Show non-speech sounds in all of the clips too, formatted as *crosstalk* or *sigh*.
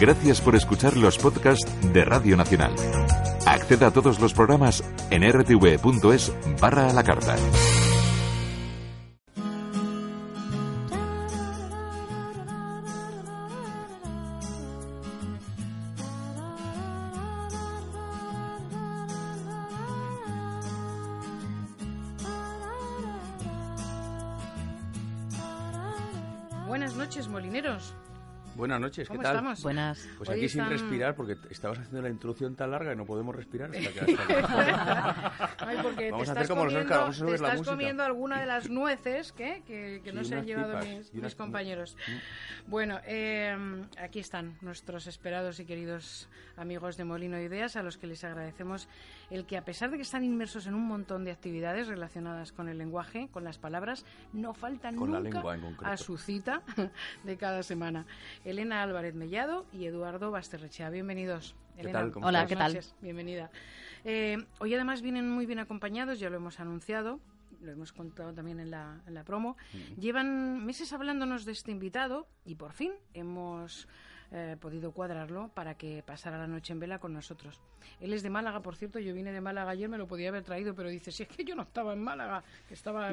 Gracias por escuchar los podcasts de Radio Nacional. Acceda a todos los programas en rtv.es barra a la carta. Buenas noches, ¿qué ¿Cómo tal? estamos? Buenas. Pues Hoy aquí sin están- respirar porque estabas haciendo la introducción tan larga que no podemos respirar hasta que... que- *laughs* Ay, porque Vamos te a hacer como los comiendo, Oscar, vamos a subir te la estás música. comiendo alguna de las nueces ¿qué? que, que no Sí, se han llevado pipas, mis, unas- mis compañeros. Mm. Bueno, eh, aquí están nuestros esperados y queridos amigos de Molino de Ideas, a los que les agradecemos el que, a pesar de que están inmersos en un montón de actividades relacionadas con el lenguaje, con las palabras, no faltan Con la nunca lengua en concreto. a su cita *laughs* de cada semana. Elena Álvarez Mellado y Eduardo Basterrechea. Bienvenidos. ¿Qué Elena, tal? ¿Cómo Hola, ¿qué tal? Bienvenida. Eh, hoy además vienen muy bien acompañados, ya lo hemos anunciado, lo hemos contado también en la, en la promo. Llevan meses hablándonos de este invitado y por fin hemos eh, podido cuadrarlo para que pasara la noche en vela con nosotros. Él es de Málaga, por cierto, yo vine de Málaga ayer, me lo podía haber traído, pero dice, si es que yo no estaba en Málaga, que estaba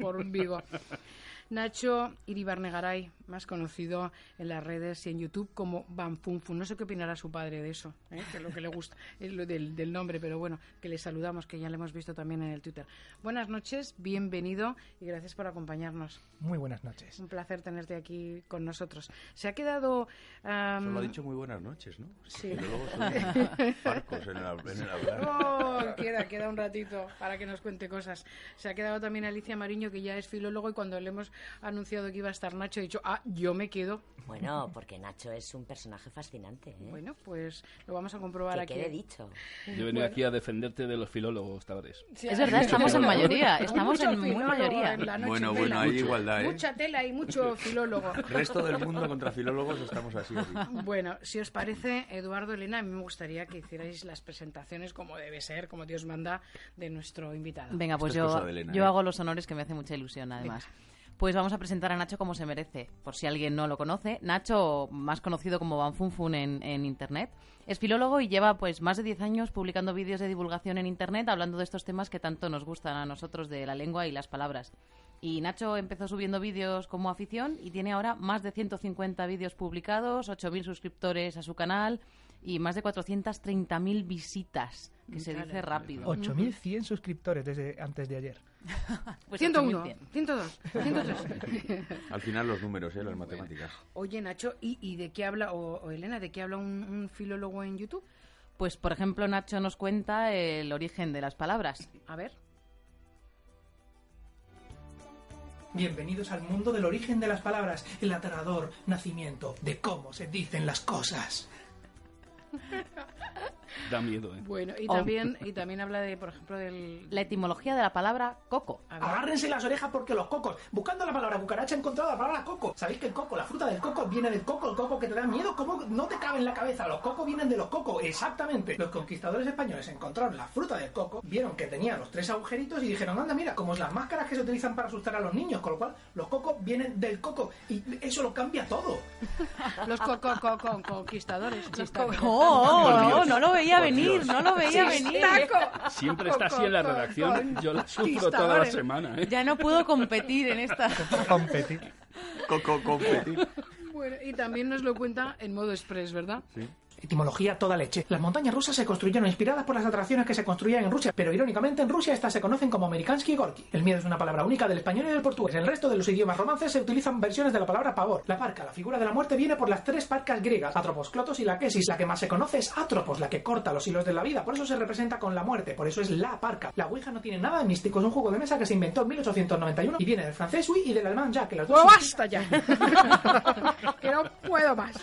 por Vigo. *laughs* Nacho Iribarnegaray, más conocido en las redes y en YouTube como Banfunfun. No sé qué opinará su padre de eso, ¿eh? que es lo que le gusta *laughs* es lo del, del nombre, pero bueno, que le saludamos, que ya le hemos visto también en el Twitter. Buenas noches, bienvenido y gracias por acompañarnos. Muy buenas noches. Un placer tenerte aquí con nosotros. Se ha quedado... am, Solo ha dicho muy buenas noches, ¿no? Sí. Pero luego son *laughs* farcos en el, en el hablar. Oh, queda, queda un ratito para que nos cuente cosas. Se ha quedado también Alicia Mariño, que ya es filólogo, y cuando le hemos anunciado que iba a estar Nacho, he dicho, ah, yo me quedo. Bueno, porque Nacho es un personaje fascinante. ¿eh? Bueno, pues lo vamos a comprobar que aquí. quede dicho. Yo he venido aquí a defenderte de los filólogos, Tavares. Sí, Es verdad, estamos en mayoría, estamos en muy mayoría. en la noche Bueno, en bueno, hay igualdad, ¿eh? Mucha tela y mucho *laughs* filólogo. Resto del mundo contra filólogos estamos así. así. Bueno, si os parece, Eduardo, Elena, a mí me gustaría que hicierais las presentaciones como debe ser, como Dios manda, de nuestro invitado. Venga, pues Esto yo, Elena, yo ¿eh? hago los honores que me hace mucha ilusión, además. Pues vamos a presentar a Nacho como se merece, por si alguien no lo conoce. Nacho, más conocido como Banfunfun en, en Internet, es filólogo y lleva pues más de 10 años publicando vídeos de divulgación en Internet hablando de estos temas que tanto nos gustan a nosotros de la lengua y las palabras. Y Nacho empezó subiendo vídeos como afición y tiene ahora más de 150 vídeos publicados, 8.000 suscriptores a su canal y más de 430.000 visitas, que se Claro. dice rápido. 8.100 suscriptores desde antes de ayer. *laughs* Pues 101, 8.100. 102, 103. Al final los números, ¿eh? Las matemáticas. Oye, Nacho, ¿y, y de qué habla, o, o Elena, de qué habla un, un filólogo en YouTube? Pues, por ejemplo, Nacho nos cuenta el origen de las palabras. A ver. Bienvenidos al mundo del origen de las palabras, el aterrador nacimiento de cómo se dicen las cosas. *laughs* Da miedo, ¿eh? Bueno, y Oh. también, y también habla de, por ejemplo, del... La etimología de la palabra coco. Agárrense las orejas porque los cocos, buscando la palabra cucaracha, he encontrado la palabra coco. ¿Sabéis que el coco, la fruta del coco, viene del coco, el coco que te da miedo? ¿Cómo no te cabe en la cabeza? Los cocos vienen de los cocos, exactamente. Los conquistadores españoles encontraron la fruta del coco, vieron que tenía los tres agujeritos y dijeron, anda, mira, como es las máscaras que se utilizan para asustar a los niños, con lo cual los cocos vienen del coco y eso lo cambia todo. *laughs* los co co co co- conquistadores. los co- Oh, oh, Dios. no lo veía Por venir, Dios. no lo veía venir. Siempre está así en la redacción. Yo la sufro toda la semana, ¿eh? Ya no puedo competir en esta. Competir. Coco, competir. Bueno, y también nos lo cuenta en modo express, ¿verdad? Sí. Etimología toda leche. Las montañas rusas se construyeron inspiradas por las atracciones que se construían en Rusia, pero irónicamente en Rusia estas se conocen como Amerikansky y Gorky. El miedo es una palabra única del español y del portugués. En el resto de los idiomas romances se utilizan versiones de la palabra pavor. La parca, la figura de la muerte, viene por las tres parcas griegas, Atropos, Clotos y la Quesis. La que más se conoce es Atropos, la que corta los hilos de la vida, por eso se representa con la muerte, por eso es la parca. La Ouija no tiene nada de místico, es un juego de mesa que se inventó en 1891 y viene del francés oui y del alemán ja, que las dos ¡Oh, basta ya! *laughs* *laughs* que no puedo más.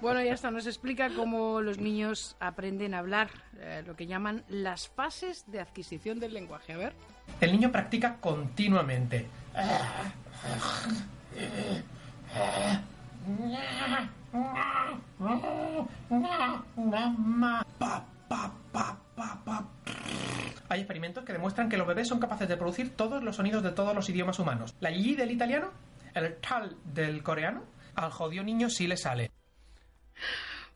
Bueno, ya está, nos explica cómo los niños aprenden a hablar, eh, lo que llaman las fases de adquisición del lenguaje. A ver. El niño practica continuamente. Hay experimentos que demuestran que los bebés son capaces de producir todos los sonidos de todos los idiomas humanos. La yi del italiano, el tal del coreano, al jodido niño sí le sale.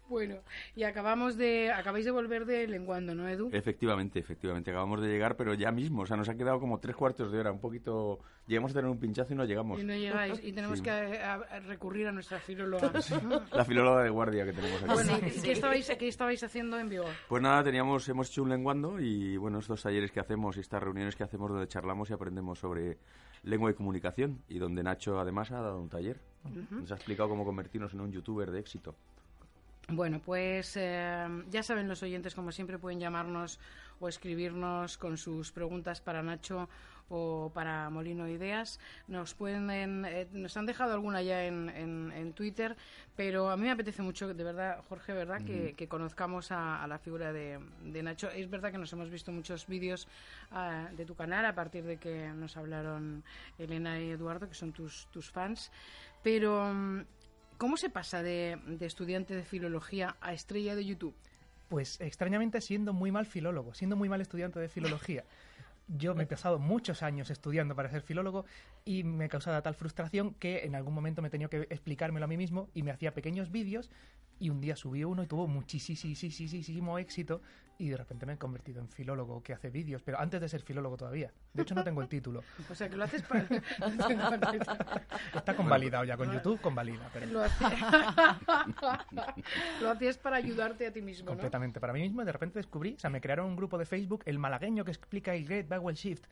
Bueno, y acabamos de, acabáis de volver de Lenguando, ¿no, Edu? Efectivamente, efectivamente. Acabamos de llegar, pero ya mismo. O sea, nos ha quedado como tres cuartos de hora. Un poquito... Llegamos a tener un pinchazo y no llegamos. Y no llegáis. Y tenemos Sí. que a- a recurrir a nuestra filóloga. *laughs* La filóloga de guardia que tenemos aquí. Bueno, ¿y qué estabais, qué estabais haciendo en Vigo? Pues nada, teníamos, hemos hecho un lenguando y bueno, estos talleres que hacemos y estas reuniones que hacemos donde charlamos y aprendemos sobre lengua y comunicación y donde Nacho además ha dado un taller. Nos ha explicado cómo convertirnos en un youtuber de éxito. Bueno, pues eh, ya saben los oyentes, como siempre, pueden llamarnos o escribirnos con sus preguntas para Nacho o para Molino de Ideas. Nos pueden, eh, nos han dejado alguna ya en, en- en Twitter, pero a mí me apetece mucho, de verdad, Jorge, verdad, que, que conozcamos a, a la figura de, de Nacho. Es verdad que nos hemos visto muchos vídeos ah, de tu canal a partir de que nos hablaron Elena y Eduardo, que son tus, tus fans, pero mm, ¿Cómo se pasa de, de estudiante de filología a estrella de YouTube? Pues extrañamente siendo muy mal filólogo, siendo muy mal estudiante de filología. Yo me he pasado muchos años estudiando para ser filólogo y me causaba tal frustración que en algún momento me tenido que explicármelo a mí mismo y me hacía pequeños vídeos y un día subí uno y tuvo muchísimo éxito y de repente me he convertido en filólogo que hace vídeos, pero antes de ser filólogo todavía. De hecho no tengo el título. O sea, que lo haces para... *laughs* Está convalidado ya con YouTube, convalida, pero lo, hace- *laughs* lo hacías para ayudarte a ti mismo, ¿no? completamente para mí mismo de repente descubrí, o sea, me crearon un grupo de Facebook, el malagueño que explica el Great Vowel Shift.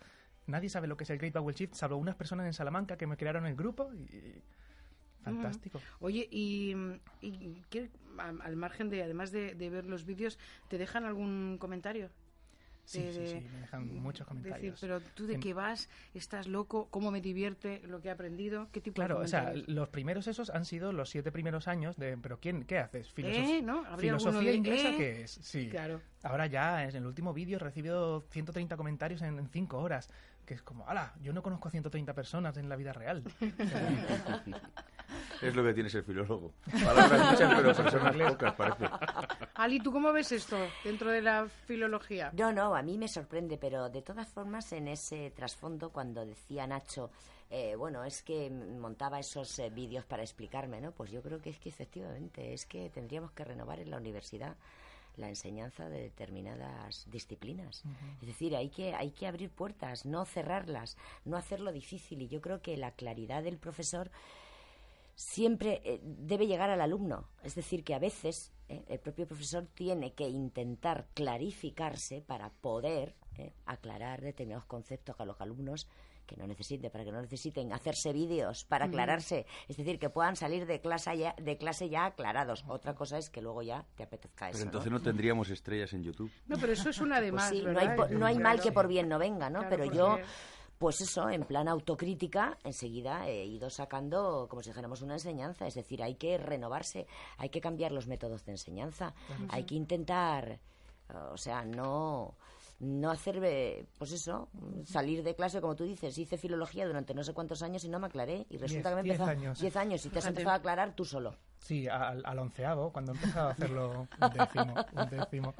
Nadie sabe lo que es el Great Vowel Shift, salvo unas personas en Salamanca que me crearon el grupo y... Fantástico. Oye, y, y ¿qué- al al margen de, además de, de ver los vídeos, ¿te dejan algún comentario? Sí, De- sí, sí, me dejan muchos Decir, comentarios. pero tú de En- qué vas, estás loco, cómo me divierte lo que he aprendido, qué tipo Claro, de o sea, los primeros esos han sido los siete primeros años de, pero ¿quién, qué haces? Filosof- ¿Eh? ¿No? ¿Habría alguno ¿Filosofía de, inglesa eh? qué es? Sí. Claro. Ahora ya, en el último vídeo he recibido 130 comentarios en, en cinco horas, que es como, ala, yo no conozco a 130 personas en la vida real. *laughs* Es lo que tiene ser filólogo. Palabras muchas, pero personas pocas, parece. Ali, ¿tú cómo ves esto dentro de la filología? No, no, a mí me sorprende, pero de todas formas en ese trasfondo cuando decía Nacho, eh, bueno, es que montaba esos eh, vídeos para explicarme, ¿no? Pues yo creo que es que efectivamente es que tendríamos que renovar en la universidad la enseñanza de determinadas disciplinas. Es decir, hay que, hay que abrir puertas, no cerrarlas, no hacerlo difícil. Y yo creo que la claridad del profesor siempre eh, debe llegar al alumno. Es decir, que a veces eh, el propio profesor tiene que intentar clarificarse para poder eh, aclarar determinados conceptos a los alumnos que no necesiten, para que no necesiten hacerse vídeos para aclararse. Es decir, que puedan salir de clase ya, de clase ya aclarados. Otra cosa es que luego ya te apetezca eso. Pero entonces no tendríamos estrellas en YouTube. No, pero eso es una de Pues más, sí, no hay, no hay mal que por bien no venga, ¿no? Claro, Pero porque- yo, pues eso, en plan autocrítica, enseguida he ido sacando, como si dijéramos, una enseñanza. Es decir, hay que renovarse, hay que cambiar los métodos de enseñanza, hay que intentar, eh, o sea, no no hacer, eh, pues eso, salir de clase, como tú dices, hice filología durante no sé cuántos años y no me aclaré. Y resulta que me empezó... años. Diez años y te has *laughs* empezado a aclarar tú solo. Sí, al, al onceavo, cuando he empezado a hacerlo un décimo, un décimo.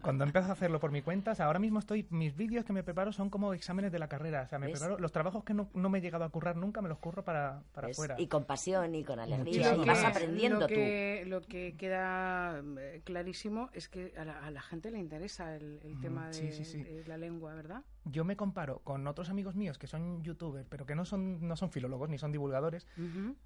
Cuando empiezo a hacerlo por mi cuenta, o sea, ahora mismo estoy, mis vídeos que me preparo son como exámenes de la carrera. O sea, me ¿Ves? preparo, los trabajos que no, no me he llegado a currar nunca, me los curro para, para ¿ves? afuera. Y con pasión y con alegría. Y vas aprendiendo lo tú. Lo que queda eh, clarísimo es que a la, a la gente le interesa el, el tema de, sí, sí, sí. de la lengua, ¿verdad? Yo me comparo con otros amigos míos que son youtubers, pero que no son, no son filólogos ni son divulgadores,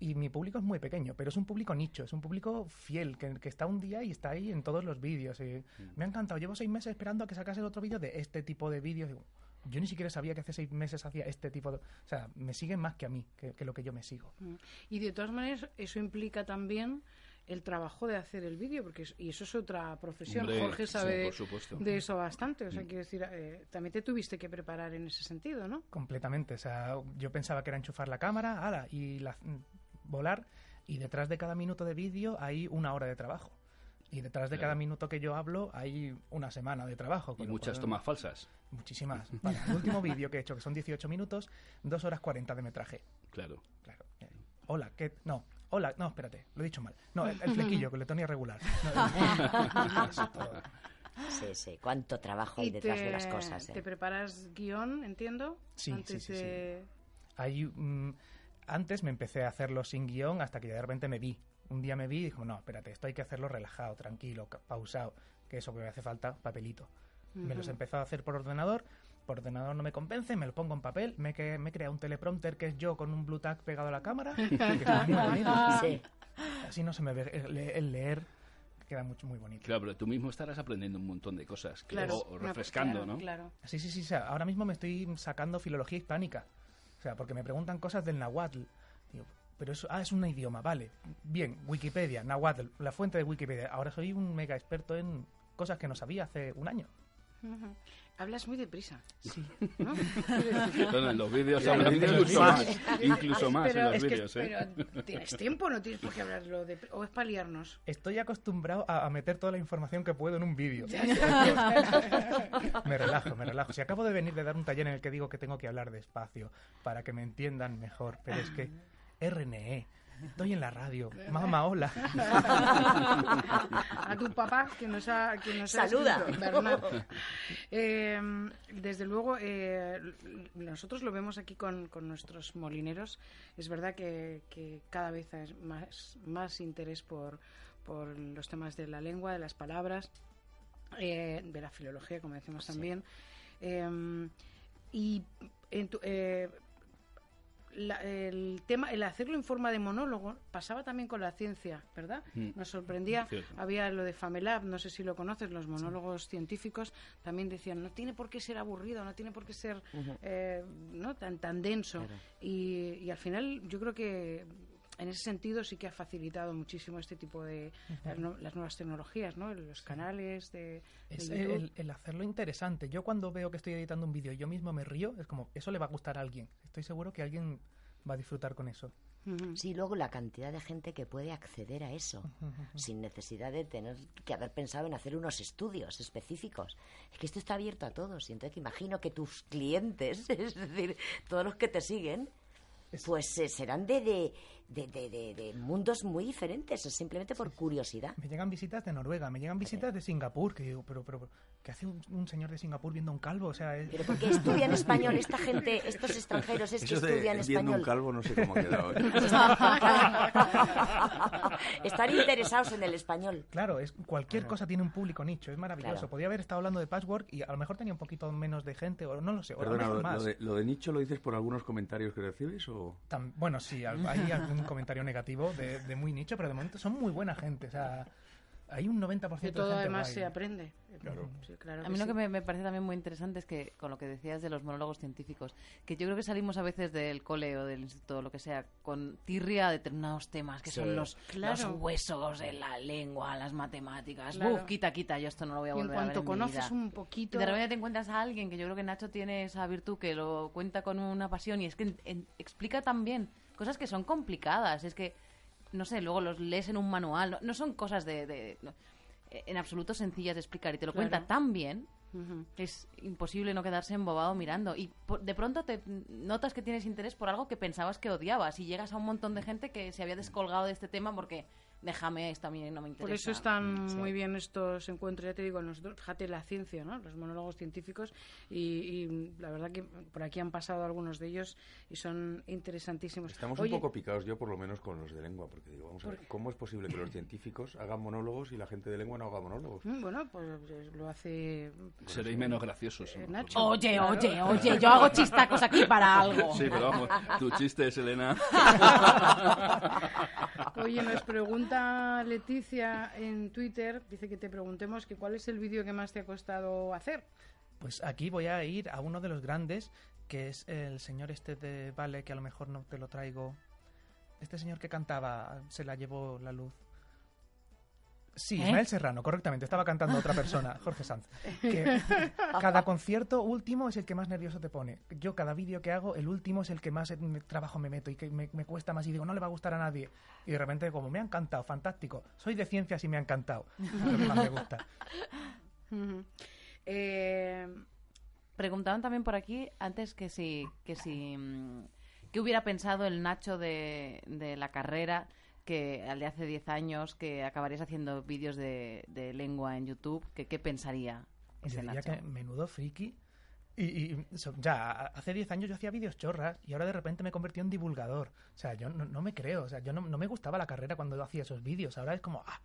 y mi público es muy pequeño, pero es un público nicho, es un público fiel, que, que está un día y está ahí en todos los vídeos. y Me ha encantado, llevo seis meses esperando a que sacase otro vídeo de este tipo de vídeos. Yo ni siquiera sabía que hace seis meses hacía este tipo de... O sea, me siguen más que a mí, que, que lo que yo me sigo. Mm. Y de todas maneras, eso implica también el trabajo de hacer el vídeo, porque es- y eso es otra profesión. Hombre, Jorge sí, sabe supuesto. de eso bastante. O sea, quiero decir, eh, también te tuviste que preparar en ese sentido, ¿no? Completamente. O sea, yo pensaba que era enchufar la cámara, ala, y la- mm, volar, y detrás de cada minuto de vídeo hay una hora de trabajo. Y detrás de Claro. cada minuto que yo hablo hay una semana de trabajo. Y muchas cual- tomas falsas. Muchísimas. El último vídeo que he hecho, que son 18 minutos, 2 horas 40 de metraje. Claro. Claro. Eh, Hola, ¿qué? No. Hola, no, espérate, lo he dicho mal. No, el, el flequillo, que le tenía regular. No, el- eso, todo. Sí, sí. Cuánto trabajo hay detrás te, de las cosas. ¿eh? te preparas guion, entiendo, Sí, antes sí, sí, sí. Hay, mm, antes me empecé a hacerlo sin guion hasta que de repente me vi. un día me vi y dije, no, espérate, esto hay que hacerlo relajado, tranquilo, pausado, que eso que me hace falta, papelito. Me los he empezado a hacer por ordenador, por ordenador no me convence, me lo pongo en papel, me, que, me crea un teleprompter que es yo con un Blue Tag pegado a la cámara, *laughs* Así no se me ve el, leer queda mucho, muy bonito. Claro, pero tú mismo estarás aprendiendo un montón de cosas, claro, o, refrescando, ¿no? Claro. Sí, sí, sí, ahora mismo me estoy sacando filología hispánica, o sea, porque me preguntan cosas del náhuatl. pero eso, ah, es un idioma, vale. Bien, Wikipedia, náhuatl, la fuente de Wikipedia. Ahora soy un mega experto en cosas que no sabía hace un año. Hablas muy deprisa. Sí. ¿No? *laughs* en los vídeos hablan incluso más. Incluso más en los vídeos, ¿eh? Pero tienes tiempo, no tienes por qué hablarlo. De, o es paliarnos. Estoy acostumbrado a, meter toda la información que puedo en un vídeo. me relajo, me relajo. Si acabo de venir de dar un taller en el que digo que tengo que hablar despacio para que me entiendan mejor, pero es que RNE Estoy en la radio. Mamá, hola. A tu papá que nos ha, que nos Saluda. Eh, desde luego, eh, nosotros lo vemos aquí con, con nuestros molineros. Es verdad que, que, cada vez hay más, más interés por, por los temas de la lengua, de las palabras, eh, de la filología, como decimos también. y en tu, el tema, el hacerlo en forma de monólogo, pasaba también con la ciencia, ¿verdad? Mm. Nos sorprendía. Había lo de Famelab, no sé si lo conoces, los monólogos científicos también decían, no tiene por qué ser aburrido, no tiene por qué ser eh, ¿no? tan, tan denso. Y, y al final yo creo que en ese sentido sí que ha facilitado muchísimo este tipo de las, nuevas tecnologías, ¿no? Los canales de, es el, hacerlo interesante. Yo cuando veo que estoy editando un vídeo y yo mismo me río, es como eso le va a gustar a alguien. Estoy seguro que alguien va a disfrutar con eso. Sí, luego la cantidad de gente que puede acceder a eso sin necesidad de tener que haber pensado en hacer unos estudios específicos. Es que esto está abierto a todos y entonces imagino que tus clientes, *laughs* es decir, todos los que te siguen, pues eh, serán de, de, de, de, de, mundos muy diferentes, simplemente por curiosidad. Me llegan visitas de Noruega, me llegan visitas de Singapur, que digo, pero, pero, ¿qué hace un, señor de Singapur viendo un calvo? O sea, Pero porque estudian español esta gente, estos extranjeros, es que estudian español. Viendo un calvo no sé cómo ha quedado. ¿eh? *laughs* Están interesados en el español. Claro, es cualquier cosa tiene un público nicho, es maravilloso. Podía haber estado hablando de patchwork y a lo mejor tenía un poquito menos de gente, o no lo sé. Perdona, lo, de, lo, de, nicho lo dices por algunos comentarios que recibes o...? bueno, sí, hay algún comentario negativo de, de, muy nicho, pero de momento son muy buena gente. O sea, hay un 90% de, todo de además se aprende. a mí lo que me, parece también muy interesante es que, con lo que decías de los monólogos científicos, que yo creo que salimos a veces del cole o del instituto o lo que sea, con tirria a determinados temas, que son los, los, huesos de la lengua, las matemáticas. Uf, quita, quita, yo esto no lo voy a volver a ver. En cuanto conoces un poquito. Y de repente te encuentras a alguien que yo creo que Nacho tiene esa virtud que lo cuenta con una pasión y es que explica también cosas que son complicadas. Es que no sé, luego los lees en un manual, no, son cosas de, en absoluto sencillas de explicar y te lo cuenta tan bien que es imposible no quedarse embobado mirando. Y de pronto te notas que tienes interés por algo que pensabas que odiabas y llegas a un montón de gente que se había descolgado de este tema porque déjame, esto a mí no me interesa. Por eso están muy bien estos encuentros, ya te digo, nosotros, fíjate la ciencia, ¿no? los monólogos científicos, y, la verdad que por aquí han pasado algunos de ellos y son interesantísimos. Estamos un poco picados, yo por lo menos con los de lengua, porque digo, vamos a ver, ¿cómo es posible que los científicos hagan monólogos y la gente de lengua no haga monólogos? Mm, bueno, pues lo hace... Seréis menos graciosos. Eh, oye, oye, oye, yo hago chistacos aquí para algo. Sí, pero vamos, tu chiste es, Elena. *laughs* oye, nos pregunta Leticia en Twitter, dice que te preguntemos que cuál es el vídeo que más te ha costado hacer. Pues aquí voy a ir a uno de los grandes, que es el señor este de Vale, que a lo mejor no te lo traigo. Este señor que cantaba, se la llevó la luz. Sí, ¿Eh? Ismael Serrano, correctamente. Estaba cantando otra persona, *laughs* Jorge Sanz. Que cada concierto último es el que más nervioso te pone. Yo cada vídeo que hago, el último es el que más trabajo me meto y que me, cuesta más y digo, no le va a gustar a nadie. Y de repente, como me ha encantado, fantástico. Soy de ciencias y me ha encantado. Es lo que más me gusta. *laughs* Eh, preguntaban también por aquí, antes que si, que si, mm, que hubiera pensado el Nacho de, de la carrera que al de hace 10 años que acabarías haciendo vídeos de, lengua en YouTube, que, ¿qué pensaría ese Nacho? que menudo friki Y, y so- ya, hace 10 años yo hacía vídeos chorras y ahora de repente me convertí en divulgador. O sea, yo no, no me creo, o sea, yo no, no me gustaba la carrera cuando hacía esos vídeos. Ahora es como, ah,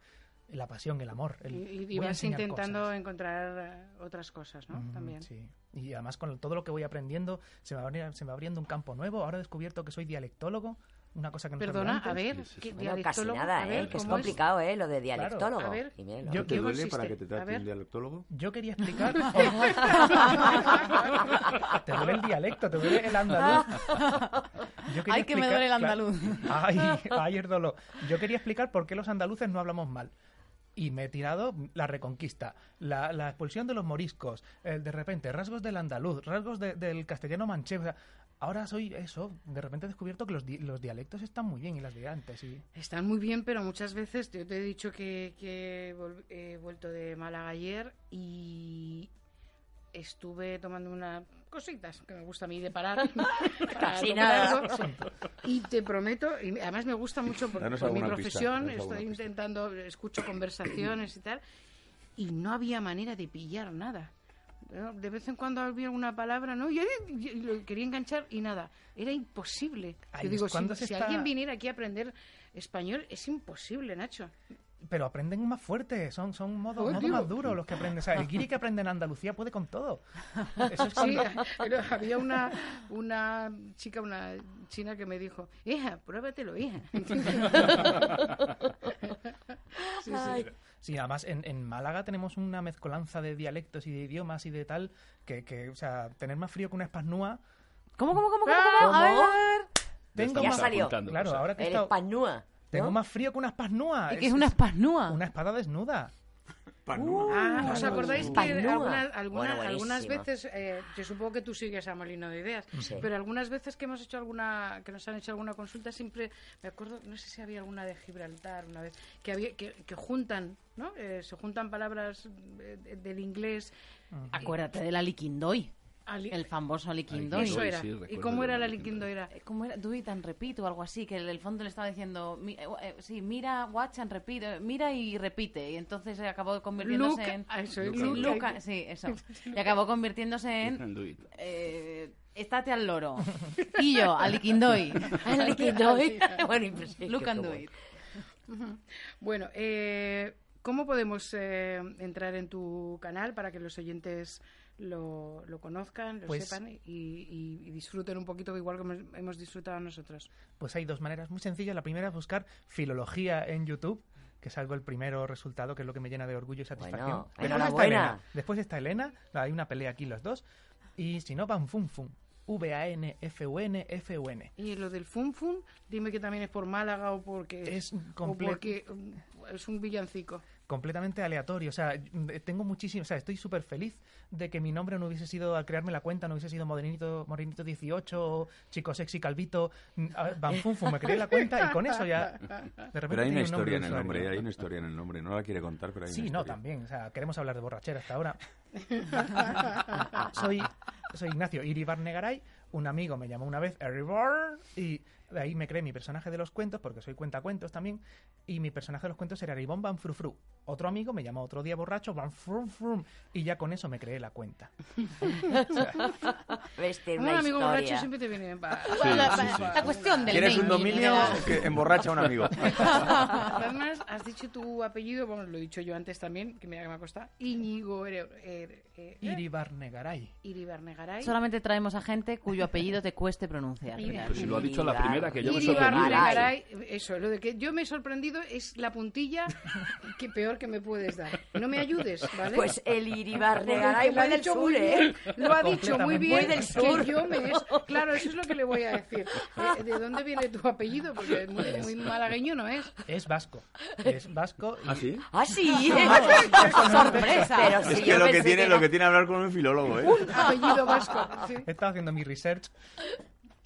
la pasión, el amor. El, Y, y- vas intentando cosas. encontrar eh, otras cosas, ¿no? También. Sí. Y además con todo lo que voy aprendiendo se me, va, abri- se me va abriendo un campo nuevo. Ahora he descubierto que soy dialectólogo, una cosa que no Perdona, antes. a ver, Sí, sí, ¿qué. Bueno, casi nada, ver, ¿eh? Que es ¿cómo complicado, ¿eh? Lo de dialectólogo. A ver, Y míralo. yo- ¿Te ¿Qué duele consiste? para que te trate un dialectólogo? Yo quería explicar... *laughs* *laughs* te duele el dialecto, te duele el andaluz. *laughs* Yo quería Ay, que me duele el andaluz. Ay, ay, Erdolo. Yo quería explicar por qué los andaluces no hablamos mal. Y me he tirado la reconquista, la, la expulsión de los moriscos, el de repente rasgos del andaluz, rasgos de- del castellano manchego. Ahora soy eso. De repente he descubierto que los, di- los dialectos están muy bien y las de antes. Y... Están muy bien, pero muchas veces yo te he dicho que, he vuelto de Málaga ayer y estuve tomando unas cositas que me gusta a mí de parar. *laughs* para Casi nada. Y te prometo, y además me gusta mucho por, por mi pista, profesión, estoy pista. intentando, escucho conversaciones y tal, y no había manera de pillar nada. De vez en cuando había alguna palabra, ¿no? Yo, yo lo quería enganchar y nada. Era imposible. Ay, yo digo, si, si está- alguien viniera aquí a aprender español, es imposible, Nacho. Pero aprenden más fuerte, son, son modos Oh, más duros los que aprenden. O sea, el guiri que aprende en Andalucía puede con todo. Eso es *laughs* Sí, cuando... había una, una chica, una china que me dijo, hija, pruébatelo, hija. *laughs* Sí, sí. *laughs* Sí, además en, en Málaga tenemos una mezcolanza de dialectos y de idiomas y de tal que, que o sea, tener más frío que una espasnúa. ¿Cómo, cómo, cómo, cómo? Ah, cómo? A ver, ¿cómo? a ver. Tengo Ya más, salió. Claro, ahora que he El estado- espanúa. tengo ¿no? más frío que una espasnúa. ¿Y qué es una espasnúa? Una espada desnuda. Ah, ¿os acordáis que Panúa. algunas, algunas, Bueno, algunas buenísimo. veces, eh, yo supongo que tú sigues a Molino de Ideas, Sí. pero algunas veces que hemos hecho alguna, que nos han hecho alguna consulta, siempre, me acuerdo, no sé si había alguna de Gibraltar una vez, que había, que, que juntan, ¿no? Eh, se juntan palabras eh, de- del inglés. Acuérdate de la liquindoy. Al- El famoso liquindoy. eso era. sí, ¿Y cómo era liquindoy. liquindoira? Eh, ¿Cómo era? Do it and repeat o algo así, que el, el fondo le estaba diciendo, mi- eh, eh, sí, mira, watch and repeat, eh, mira y repite. Y entonces se acabó convirtiéndose Luca, en... ah, eso es Luca. Luca. Luca, sí, eso. *laughs* Y acabó convirtiéndose en... And do it. Eh, estate al loro. Y yo, al liquindoy. El liquidoi. Bueno, impresionante. Look and do it. Bueno, eh, ¿cómo podemos eh, entrar en tu canal para que los oyentes lo, lo conozcan, lo Pues- sepan y, y- y disfruten un poquito igual que hemos, hemos disfrutado nosotros? Pues hay dos maneras muy sencillas. La primera es buscar filología en YouTube, que es algo el primero resultado, que es lo que me llena de orgullo y satisfacción. Bueno, Después está. Elena. Después está Elena, hay una pelea aquí los dos. Y si no, van Fun Fun. V-A-N-F-U-N, F-U-N. Y lo del Fun Fun, dime que también es por Málaga o porque Es o porque mm, es un villancico. Completamente aleatorio. O sea, mm, tengo muchísimo, o sea, estoy súper feliz de que mi nombre no hubiese sido, al crearme la cuenta, no hubiese sido Morenito, Morenito 18, o Chico Sexy Calvito, mm, Fun Fun, me creé la cuenta y con eso ya, de repente Pero hay una historia en el nombre, hay una historia en el nombre. No la quiere contar, pero hay Sí, una no, también. O sea, queremos hablar de borrachera hasta ahora. soy, soy Ignacio Iribar Negaray. Un amigo me llamó una vez Eribor y de ahí me creé mi personaje de los cuentos, porque soy cuentacuentos también. Y mi personaje de los cuentos era Ribón Van Frufru. Otro amigo me llamó otro día borracho Van Frum Frum. Y ya con eso me creé la cuenta. *laughs* Ves, tiene Un una amigo borracho historia. siempre te viene pa- la, sí, sí. la cuestión del ¿Quieres un dominio que emborracha a un amigo? *laughs* Además, has dicho tu apellido, bueno, lo he dicho yo antes también, que mira que me ha costado, Íñigo Ere- Ere- eh, Iribar Negaray. Iribar Negaray. Solamente traemos a gente cuyo apellido te cueste pronunciar. Pero si lo ha dicho la primera, que yo me he Iribar sorprendido. Negaray, eso, lo de que yo me he sorprendido es la puntilla que peor que me puedes dar. No me ayudes, ¿vale? Pues el Iribar Porque Negaray lo ha muy del sur, ¿eh? Lo ha dicho muy bien. Muy del que sur. yo me es- Claro, eso es lo que le voy a decir. Eh, ¿De dónde viene tu apellido? Porque muy, muy malagueño no es. Es vasco. Es vasco. y- ¿Ah, sí? Ah, sí. *laughs* ¡Sorpresa! Pero Es si que yo lo que tiene, era- lo que tiene hablar con un filólogo, ¿eh? Apellido vasco. Sí. He estado haciendo mi research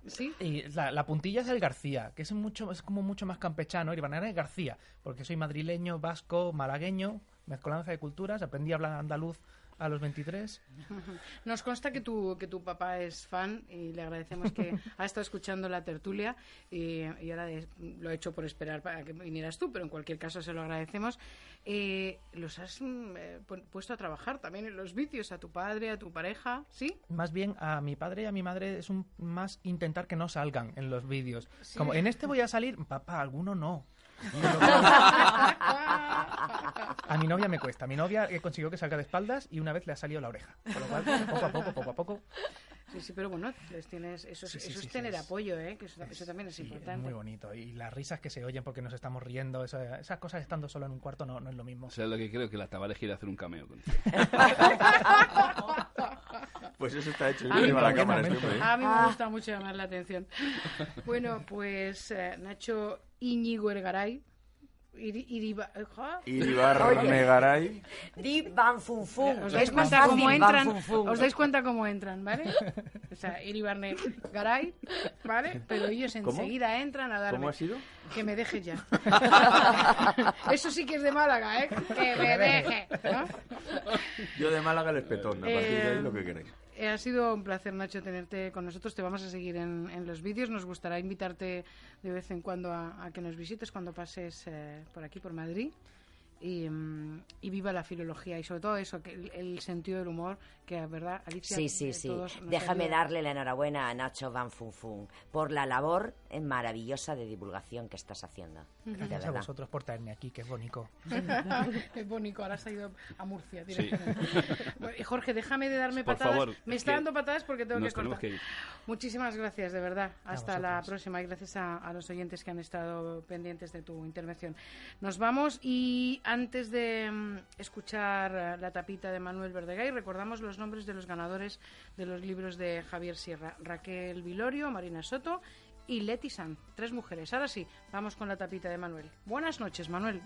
¿Sí? Y la, la puntilla es el García, que es mucho es como mucho más campechano. Iribarnegara es García, porque soy madrileño, vasco, malagueño, mezcolanza de culturas. Aprendí a hablar andaluz a los 23. *laughs* Nos consta que tu, que tu papá es fan y le agradecemos que *laughs* ha estado escuchando la tertulia y, y ahora de- lo ha hecho por esperar para que vinieras tú, pero en cualquier caso se lo agradecemos. Eh, los has mm, eh, pu- puesto a trabajar también en los vicios, a tu padre, a tu pareja, ¿sí? Más bien a mi padre y a mi madre es un más intentar que no salgan en los vídeos. Como en este voy a salir, papá, alguno no. *laughs* A mi novia me cuesta. Mi novia consiguió que salga de espaldas y una vez le ha salido la oreja. Por lo cual, poco a poco, poco a poco, Sí, sí, pero bueno, les tienes, eso, es- Sí, sí, eso sí, es sí, tener es- apoyo, ¿eh? que eso, eso también es importante. muy bonito. Y las risas que se oyen porque nos estamos riendo, esa- esas cosas estando solo en un cuarto no, no es lo mismo. O sea, lo que creo que la Tavares quiere hacer un cameo contigo. *laughs* Pues eso está hecho. A mí la me- cámara ¿eh? A mí me gusta mucho llamar la atención. Bueno, pues eh, Nacho Íñigo Ergaray. Iribar. Megaray. Di Van Fun Fun. ¿Os dais cuenta cómo entran? ¿Os dais cuenta cómo entran, vale? O sea, Iribarne Garay, ¿vale? Pero ellos ¿Cómo? enseguida entran a darme. ¿Cómo ha sido? Que me deje ya. Eso sí que es de Málaga, ¿eh? Que me deje. ¿no? Yo de Málaga el espetón. A partir de ahí lo que queráis. Eh, Ha sido un placer, Nacho, tenerte con nosotros. Te vamos a seguir en, en los vídeos. Nos gustará invitarte de vez en cuando a, a que nos visites cuando pases eh, por aquí, por Madrid. Y, y viva la filología y sobre todo eso, que el, el sentido del humor, que verdad, Alicia, Sí, sí, eh, sí. Déjame ayuda. darle la enhorabuena a Nacho Van Fun Fun por la labor maravillosa de divulgación que estás haciendo. De Gracias a vosotros por traerme aquí, que es bonito. *laughs* Qué bonito, ahora has ido a Murcia Sí. directamente. Jorge, déjame de darme Por patadas. favor, Me es está dando patadas porque tengo nos que cortar. que ir. Muchísimas gracias, de verdad. Hasta la próxima y gracias a, a los oyentes que han estado pendientes de tu intervención. Nos vamos y antes de mm, escuchar eh, la tapita de Manuel Verdegay, recordamos los nombres de los ganadores de los libros de Javier Sierra. Raquel Vilorio, Marina Soto y Leti San. Tres mujeres. Ahora sí, vamos con la tapita de Manuel. Buenas noches, Manuel.